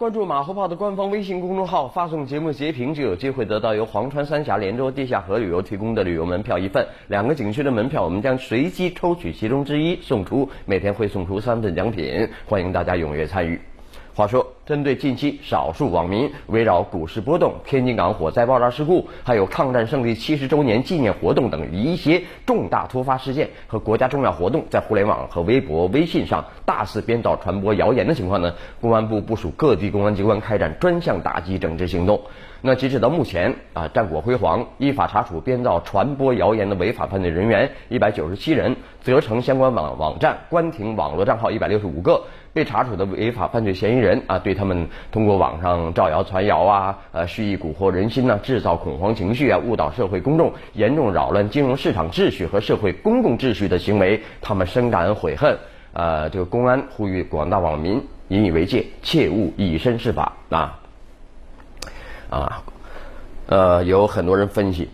关注马后炮的官方微信公众号，发送节目截屏就有机会得到由黄川三峡连州地下河旅游提供的旅游门票一份。两个景区的门票，我们将随机抽取其中之一送出，每天会送出三份奖品，欢迎大家踊跃参与。话说，针对近期少数网民围绕股市波动、天津港火灾爆炸事故，还有抗战胜利七十周年纪念活动等一些重大突发事件和国家重要活动，在互联网和微博、微信上大肆编造、传播谣言的情况呢，公安部部署各地公安机关开展专项打击整治行动。那截止到目前啊，战果辉煌，依法查处编造、传播谣言的违法犯罪人员一百九十七人，责成相关网网站关停网络账号一百六十五个。被查处的违法犯罪嫌疑人啊，对他们通过网上造谣传谣啊，呃，蓄意蛊惑人心呢，制造恐慌情绪啊，误导社会公众，严重扰乱金融市场秩序和社会公共秩序的行为，他们深感悔恨。呃，这个公安呼吁广大网民引以为戒，切勿以身试法啊。啊，呃，有很多人分析，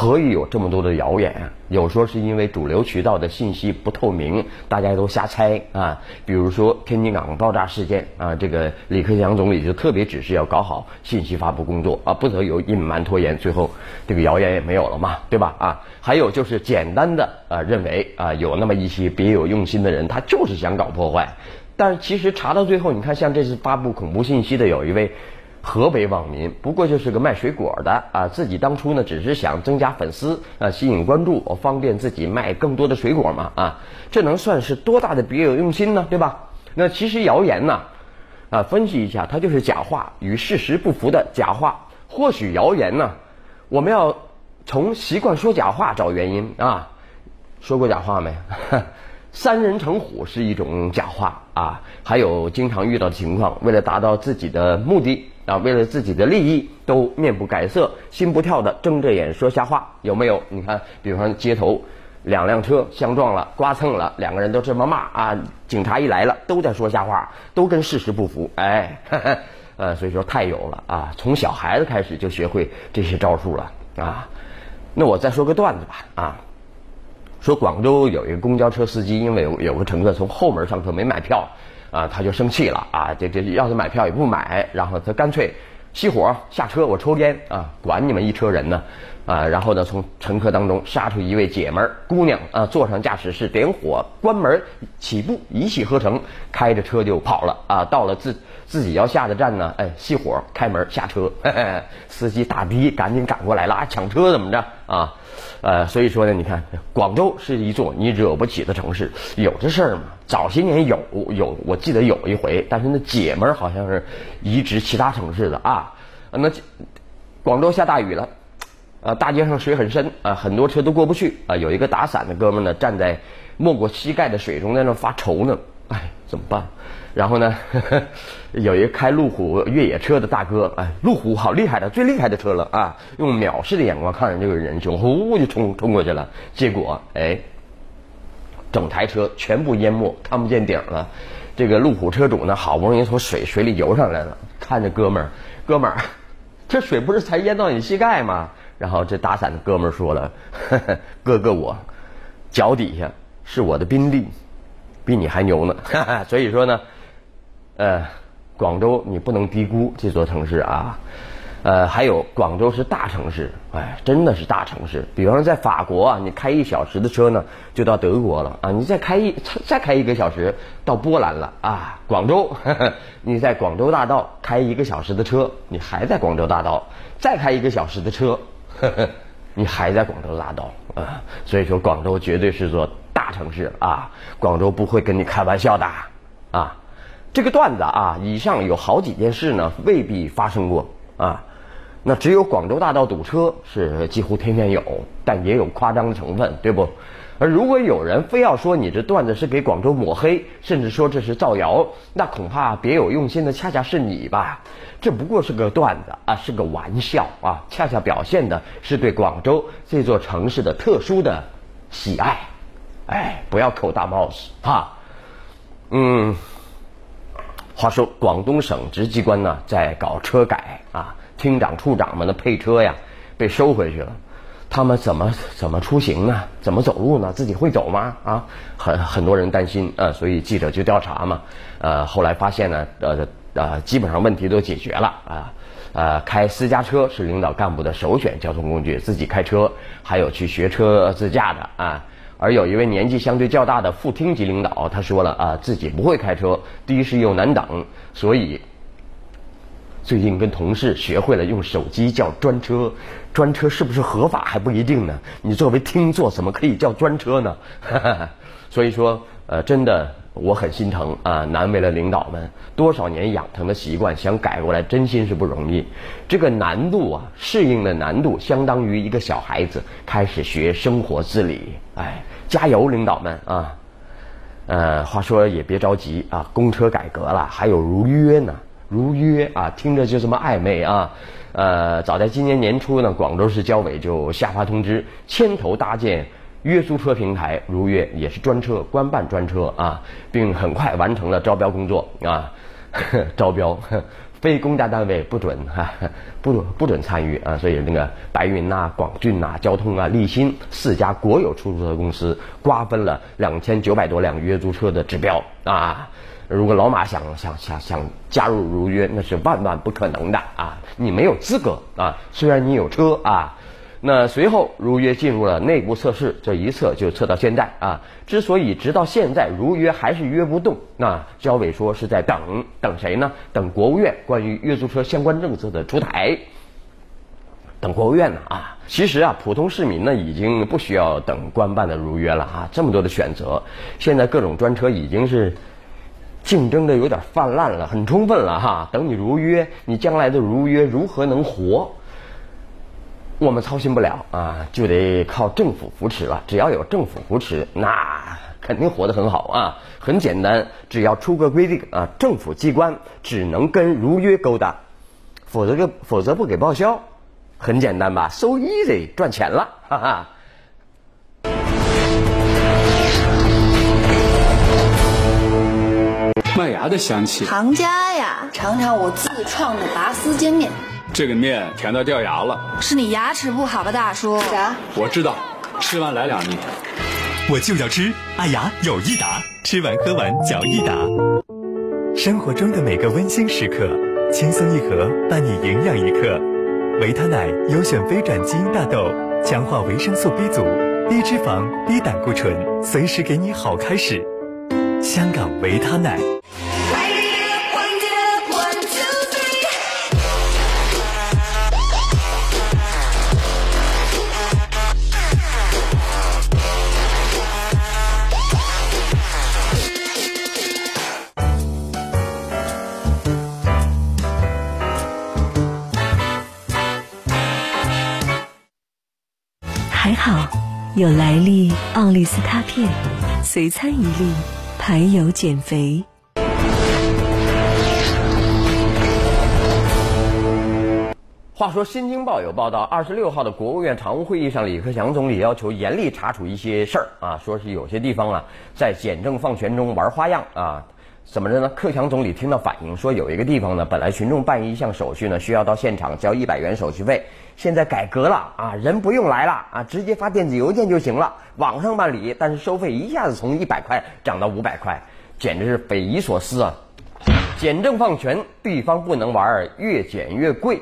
何以有这么多的谣言啊？有说是因为主流渠道的信息不透明，大家都瞎猜啊。比如说天津港爆炸事件啊，这个李克强总理就特别指示要搞好信息发布工作啊，不得有隐瞒拖延，最后这个谣言也没有了嘛，对吧？啊，还有就是简单的啊，认为啊，有那么一些别有用心的人，他就是想搞破坏，但其实查到最后，你看像这次发布恐怖信息的有一位。河北网民不过就是个卖水果的啊，自己当初呢只是想增加粉丝啊，吸引关注，方便自己卖更多的水果嘛啊，这能算是多大的别有用心呢？对吧？那其实谣言呢啊，分析一下，它就是假话，与事实不符的假话。或许谣言呢，我们要从习惯说假话找原因啊。说过假话没？三人成虎是一种假话啊，还有经常遇到的情况，为了达到自己的目的。啊，为了自己的利益，都面不改色、心不跳的睁着眼说瞎话，有没有？你看，比方街头两辆车相撞了、刮蹭了，两个人都这么骂啊，警察一来了，都在说瞎话，都跟事实不符。哎，呃，所以说太有了啊，从小孩子开始就学会这些招数了啊。那我再说个段子吧啊，说广州有一个公交车司机，因为有有个乘客从后门上车没买票。啊，他就生气了啊！这这要是买票也不买，然后他干脆熄火下车，我抽烟啊，管你们一车人呢啊！然后呢，从乘客当中杀出一位姐们儿姑娘啊，坐上驾驶室点火关门起步，一气呵成，开着车就跑了啊！到了自自己要下的站呢，哎，熄火开门下车，司机大逼赶紧赶过来了啊，抢车怎么着啊？呃，所以说呢，你看广州是一座你惹不起的城市，有这事儿吗？早些年有有，我记得有一回，但是那姐们儿好像是移植其他城市的啊。那广州下大雨了，呃，大街上水很深啊，很多车都过不去啊。有一个打伞的哥们儿呢，站在没过膝盖的水中，在那发愁呢。哎，怎么办？然后呢，有一个开路虎越野车的大哥，哎，路虎好厉害的，最厉害的车了啊！用藐视的眼光看着这个人兄，呼就冲冲过去了。结果，哎。整台车全部淹没，看不见顶了。这个路虎车主呢，好不容易从水水里游上来了，看着哥们儿，哥们儿，这水不是才淹到你膝盖吗？然后这打伞的哥们儿说了：“ 哥哥，我脚底下是我的宾利，比你还牛呢。”哈哈所以说呢，呃，广州你不能低估这座城市啊。呃，还有广州是大城市，哎，真的是大城市。比方说在法国啊，你开一小时的车呢，就到德国了啊。你再开一再开一个小时到波兰了啊。广州，你在广州大道开一个小时的车，你还在广州大道；再开一个小时的车，你还在广州大道啊。所以说，广州绝对是座大城市啊。广州不会跟你开玩笑的啊。这个段子啊，以上有好几件事呢，未必发生过啊。那只有广州大道堵车是几乎天天有，但也有夸张的成分，对不？而如果有人非要说你这段子是给广州抹黑，甚至说这是造谣，那恐怕别有用心的恰恰是你吧？这不过是个段子啊，是个玩笑啊，恰恰表现的是对广州这座城市的特殊的喜爱。哎，不要扣大帽子哈。嗯，话说广东省直机关呢在搞车改啊。厅长、处长们的配车呀，被收回去了。他们怎么怎么出行呢？怎么走路呢？自己会走吗？啊，很很多人担心啊，所以记者就调查嘛。呃，后来发现呢，呃，呃，基本上问题都解决了啊。呃，开私家车是领导干部的首选交通工具，自己开车，还有去学车自驾的啊。而有一位年纪相对较大的副厅级领导，他说了啊，自己不会开车，的士又难等，所以最近跟同事学会了用手机叫专车。专车是不是合法还不一定呢？你作为厅座，怎么可以叫专车呢？所以说，呃，真的。我很心疼啊，难为了领导们，多少年养成的习惯，想改过来真心是不容易。这个难度啊，适应的难度，相当于一个小孩子开始学生活自理。哎，加油，领导们啊！呃，话说也别着急啊，公车改革了，还有如约呢，如约啊，听着就这么暧昧啊。呃，早在今年年初呢，广州市交委就下发通知，牵头搭建。约租车平台如约也是专车官办专车啊，并很快完成了招标工作啊，招标 非公家单位不准哈 不不准参与啊，所以那个白云呐、广骏呐、交通啊、立新四家国有出租车公司瓜分了两千九百多辆约租车的指标啊，如果老马想想想想加入如约，那是万万不可能的啊，你没有资格啊，虽然你有车啊。那随后如约进入了内部测试，这一测就测到现在啊。之所以直到现在如约还是约不动，那交委说是在等等谁呢？等国务院关于约租车相关政策的出台。等国务院呢啊？其实啊，普通市民呢已经不需要等官办的如约了啊。这么多的选择，现在各种专车已经是竞争的有点泛滥了，很充分了哈。等你如约，你将来的如约如何能活？我们操心不了啊，就得靠政府扶持了。只要有政府扶持，那肯定活得很好啊。很简单，只要出个规定啊，政府机关只能跟如约勾搭，否则个否则不给报销。很简单吧？So easy，赚钱了，哈哈。麦芽的香气。行家呀，尝尝我自创的拔丝煎面。这个面甜到掉牙了，是你牙齿不好吧，大叔？啥？我知道，吃完来两粒。我就要吃，爱牙有益达，吃完喝完嚼益达。生活中的每个温馨时刻，轻松一盒伴你营养一刻。维他奶优选非转基因大豆，强化维生素 B 族，低脂肪低胆固醇，随时给你好开始。香港维他奶。有莱利奥利司他片，随餐一粒，排油减肥。话说，《新京报》有报道，二十六号的国务院常务会议上，李克强总理要求严厉查处一些事儿啊，说是有些地方啊，在简政放权中玩花样啊。怎么着呢？克强总理听到反映说，有一个地方呢，本来群众办一项手续呢，需要到现场交一百元手续费，现在改革了啊，人不用来了啊，直接发电子邮件就行了，网上办理，但是收费一下子从一百块涨到五百块，简直是匪夷所思啊！简政放权，地方不能玩，越简越贵。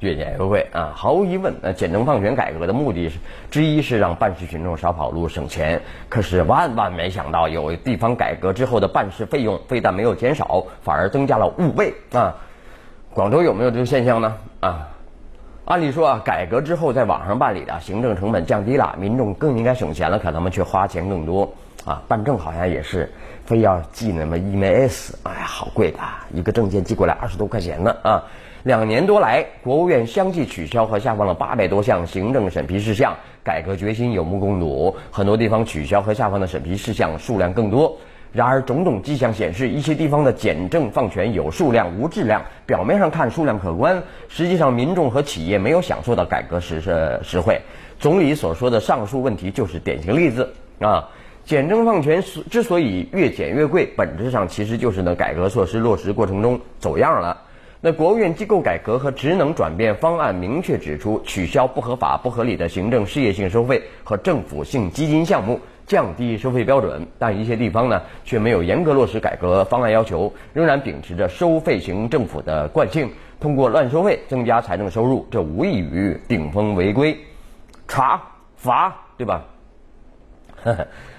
越减越贵啊！毫无疑问，那简政放权改革的目的是之一是让办事群众少跑路省钱。可是万万没想到，有地方改革之后的办事费用非但没有减少，反而增加了五倍啊！广州有没有这个现象呢？啊，按理说啊，改革之后在网上办理的行政成本降低了，民众更应该省钱了，可他们却花钱更多啊！办证好像也是，非要寄那么一枚 S，哎呀，好贵的，一个证件寄过来二十多块钱呢啊！两年多来，国务院相继取消和下放了八百多项行政审批事项，改革决心有目共睹。很多地方取消和下放的审批事项数量更多。然而，种种迹象显示，一些地方的简政放权有数量无质量。表面上看数量可观，实际上民众和企业没有享受到改革实实实惠。总理所说的上述问题就是典型例子啊！简政放权之所以越减越贵，本质上其实就是呢改革措施落实过程中走样了。那国务院机构改革和职能转变方案明确指出，取消不合法、不合理的行政事业性收费和政府性基金项目，降低收费标准，但一些地方呢却没有严格落实改革方案要求，仍然秉持着收费型政府的惯性，通过乱收费增加财政收入，这无异于顶风违规，查罚，对吧？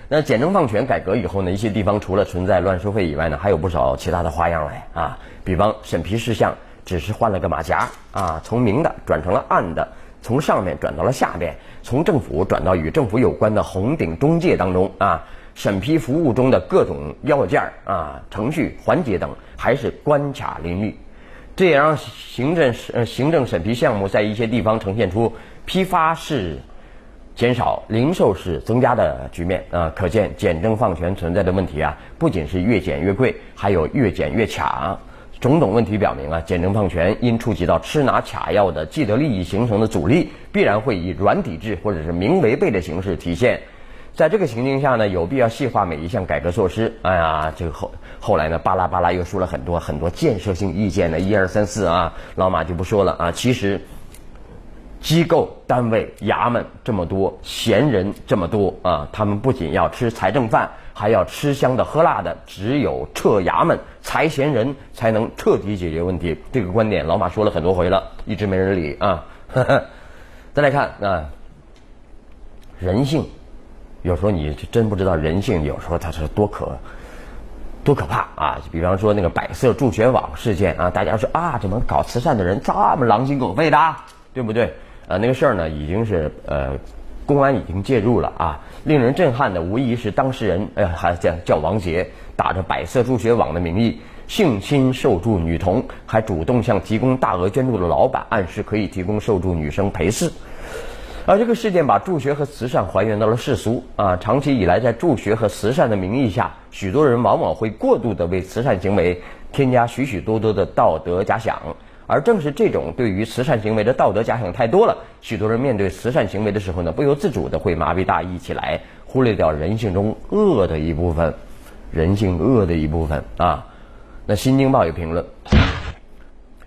那简政放权改革以后呢，一些地方除了存在乱收费以外呢，还有不少其他的花样来啊，比方审批事项只是换了个马甲啊，从明的转成了暗的。从上面转到了下边，从政府转到与政府有关的红顶中介当中啊，审批服务中的各种要件啊、程序环节等还是关卡林立，这也让行政呃行政审批项目在一些地方呈现出批发式减少、零售是增加的局面啊，可见简政放权存在的问题啊，不仅是越减越贵，还有越减越卡。种种问题表明啊，简政放权因触及到吃拿卡要的既得利益形成的阻力，必然会以软抵制或者是明违背的形式体现。在这个情境下呢，有必要细化每一项改革措施。哎呀，这个后后来呢，巴拉巴拉又说了很多很多建设性意见呢，一二三四啊，老马就不说了啊。其实。机构单位衙门这么多，闲人这么多啊！他们不仅要吃财政饭，还要吃香的喝辣的。只有撤衙门、裁闲人，才能彻底解决问题。这个观点老马说了很多回了，一直没人理啊。再来看啊，人性，有时候你真不知道人性有时候它是多可多可怕啊！比方说那个百色助学网事件啊，大家说啊，怎么搞慈善的人这么狼心狗肺的，对不对？呃，那个事儿呢，已经是呃，公安已经介入了啊。令人震撼的无疑是当事人，呃，还叫叫王杰，打着百色助学网的名义性侵受助女童，还主动向提供大额捐助的老板暗示可以提供受助女生陪侍。而这个事件把助学和慈善还原到了世俗啊。长期以来，在助学和慈善的名义下，许多人往往会过度的为慈善行为添加许许多多的道德假想。而正是这种对于慈善行为的道德假想太多了，许多人面对慈善行为的时候呢，不由自主的会麻痹大意起来，忽略掉人性中恶的一部分，人性恶的一部分啊。那《新京报》有评论，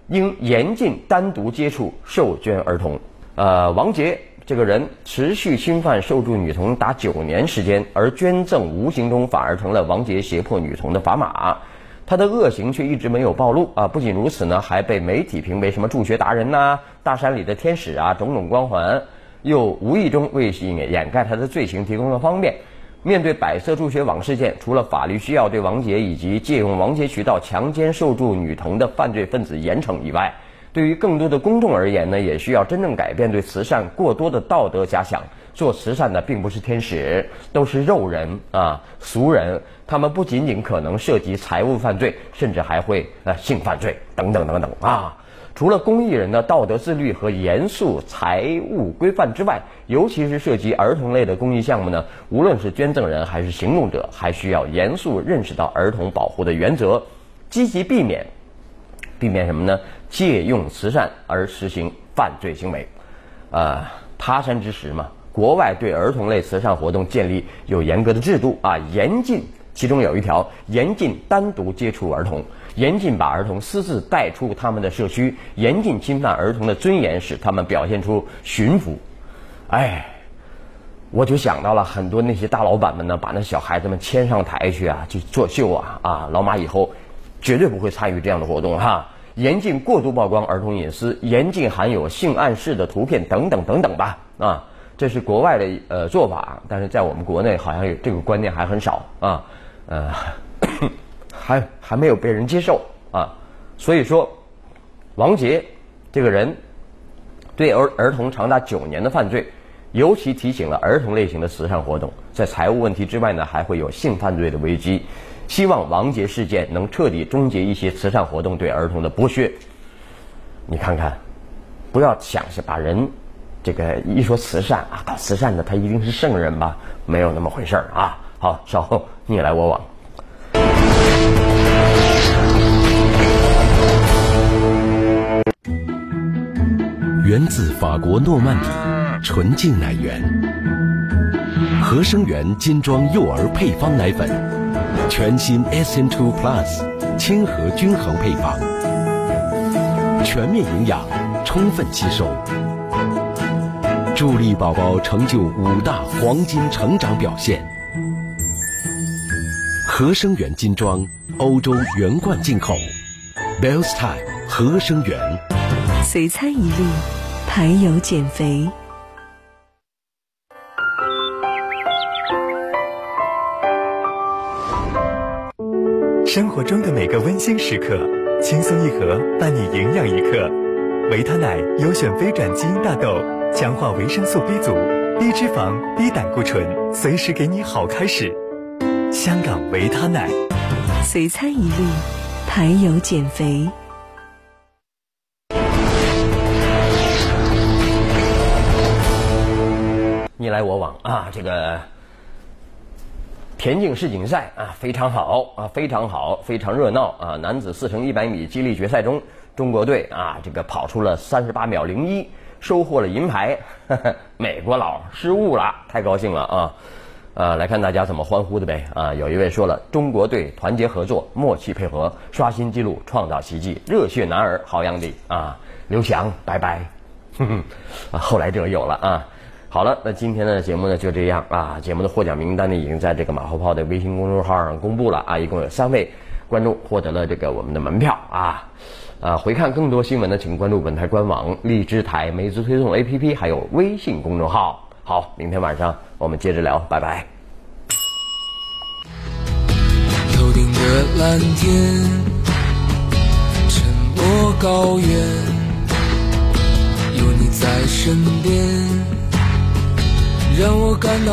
应严禁单独接触受捐儿童。呃，王杰这个人持续侵犯受助女童达九年时间，而捐赠无形中反而成了王杰胁迫女童的砝码。他的恶行却一直没有暴露啊！不仅如此呢，还被媒体评为什么助学达人呐、大山里的天使啊，种种光环，又无意中为掩掩盖他的罪行提供了方便。面对百色助学网事件，除了法律需要对王杰以及借用王杰渠道强奸受助女童的犯罪分子严惩以外，对于更多的公众而言呢，也需要真正改变对慈善过多的道德假想。做慈善的并不是天使，都是肉人啊，俗人。他们不仅仅可能涉及财务犯罪，甚至还会呃性犯罪等等等等啊。除了公益人的道德自律和严肃财务规范之外，尤其是涉及儿童类的公益项目呢，无论是捐赠人还是行动者，还需要严肃认识到儿童保护的原则，积极避免避免什么呢？借用慈善而实行犯罪行为，啊，他山之石嘛。国外对儿童类慈善活动建立有严格的制度啊，严禁，其中有一条严禁单独接触儿童，严禁把儿童私自带出他们的社区，严禁侵犯儿童的尊严，使他们表现出驯服。哎，我就想到了很多那些大老板们呢，把那小孩子们牵上台去啊，去作秀啊啊！老马以后绝对不会参与这样的活动哈。严禁过度曝光儿童隐私，严禁含有性暗示的图片等等等等吧啊。这是国外的呃做法，但是在我们国内好像有这个观念还很少啊，呃，还还没有被人接受啊。所以说，王杰这个人对儿儿童长达九年的犯罪，尤其提醒了儿童类型的慈善活动，在财务问题之外呢，还会有性犯罪的危机。希望王杰事件能彻底终结一些慈善活动对儿童的剥削。你看看，不要想是把人。这个一说慈善啊，搞慈善的他一定是圣人吧？没有那么回事儿啊！好，稍后你来我往。源自法国诺曼底纯净奶源，合生元金装幼儿配方奶粉，全新 SN2 Plus 亲和均衡配方，全面营养，充分吸收。助力宝宝成就五大黄金成长表现，合生元金装，欧洲原罐进口。Bell Style 合生元，随餐一粒，排油减肥。生活中的每个温馨时刻，轻松一盒伴你营养一刻。维他奶优选非转基因大豆，强化维生素 B 族，低脂肪、低胆固醇，随时给你好开始。香港维他奶，随餐一粒，排油减肥。你来我往啊，这个田径世锦赛啊，非常好啊，非常好，非常热闹啊！男子四乘一百米接力决赛中，中国队啊，这个跑出了三十八秒零一，收获了银牌。美国佬失误了，太高兴了啊！呃，来看大家怎么欢呼的呗啊！有一位说了，中国队团结合作，默契配合，刷新纪录，创造奇迹，热血男儿好样的啊！刘翔，拜拜。哼哼，啊，后来者有了啊。好了，那今天的节目呢就这样啊。节目的获奖名单呢已经在这个马后炮的微信公众号上公布了啊，一共有三位观众获得了这个我们的门票啊。啊，回看更多新闻呢，请关注本台官网、荔枝台、美资推送 APP，还有微信公众号。好，明天晚上我们接着聊，拜拜。头顶的蓝天，沉默高原，有你在身边，让我感到。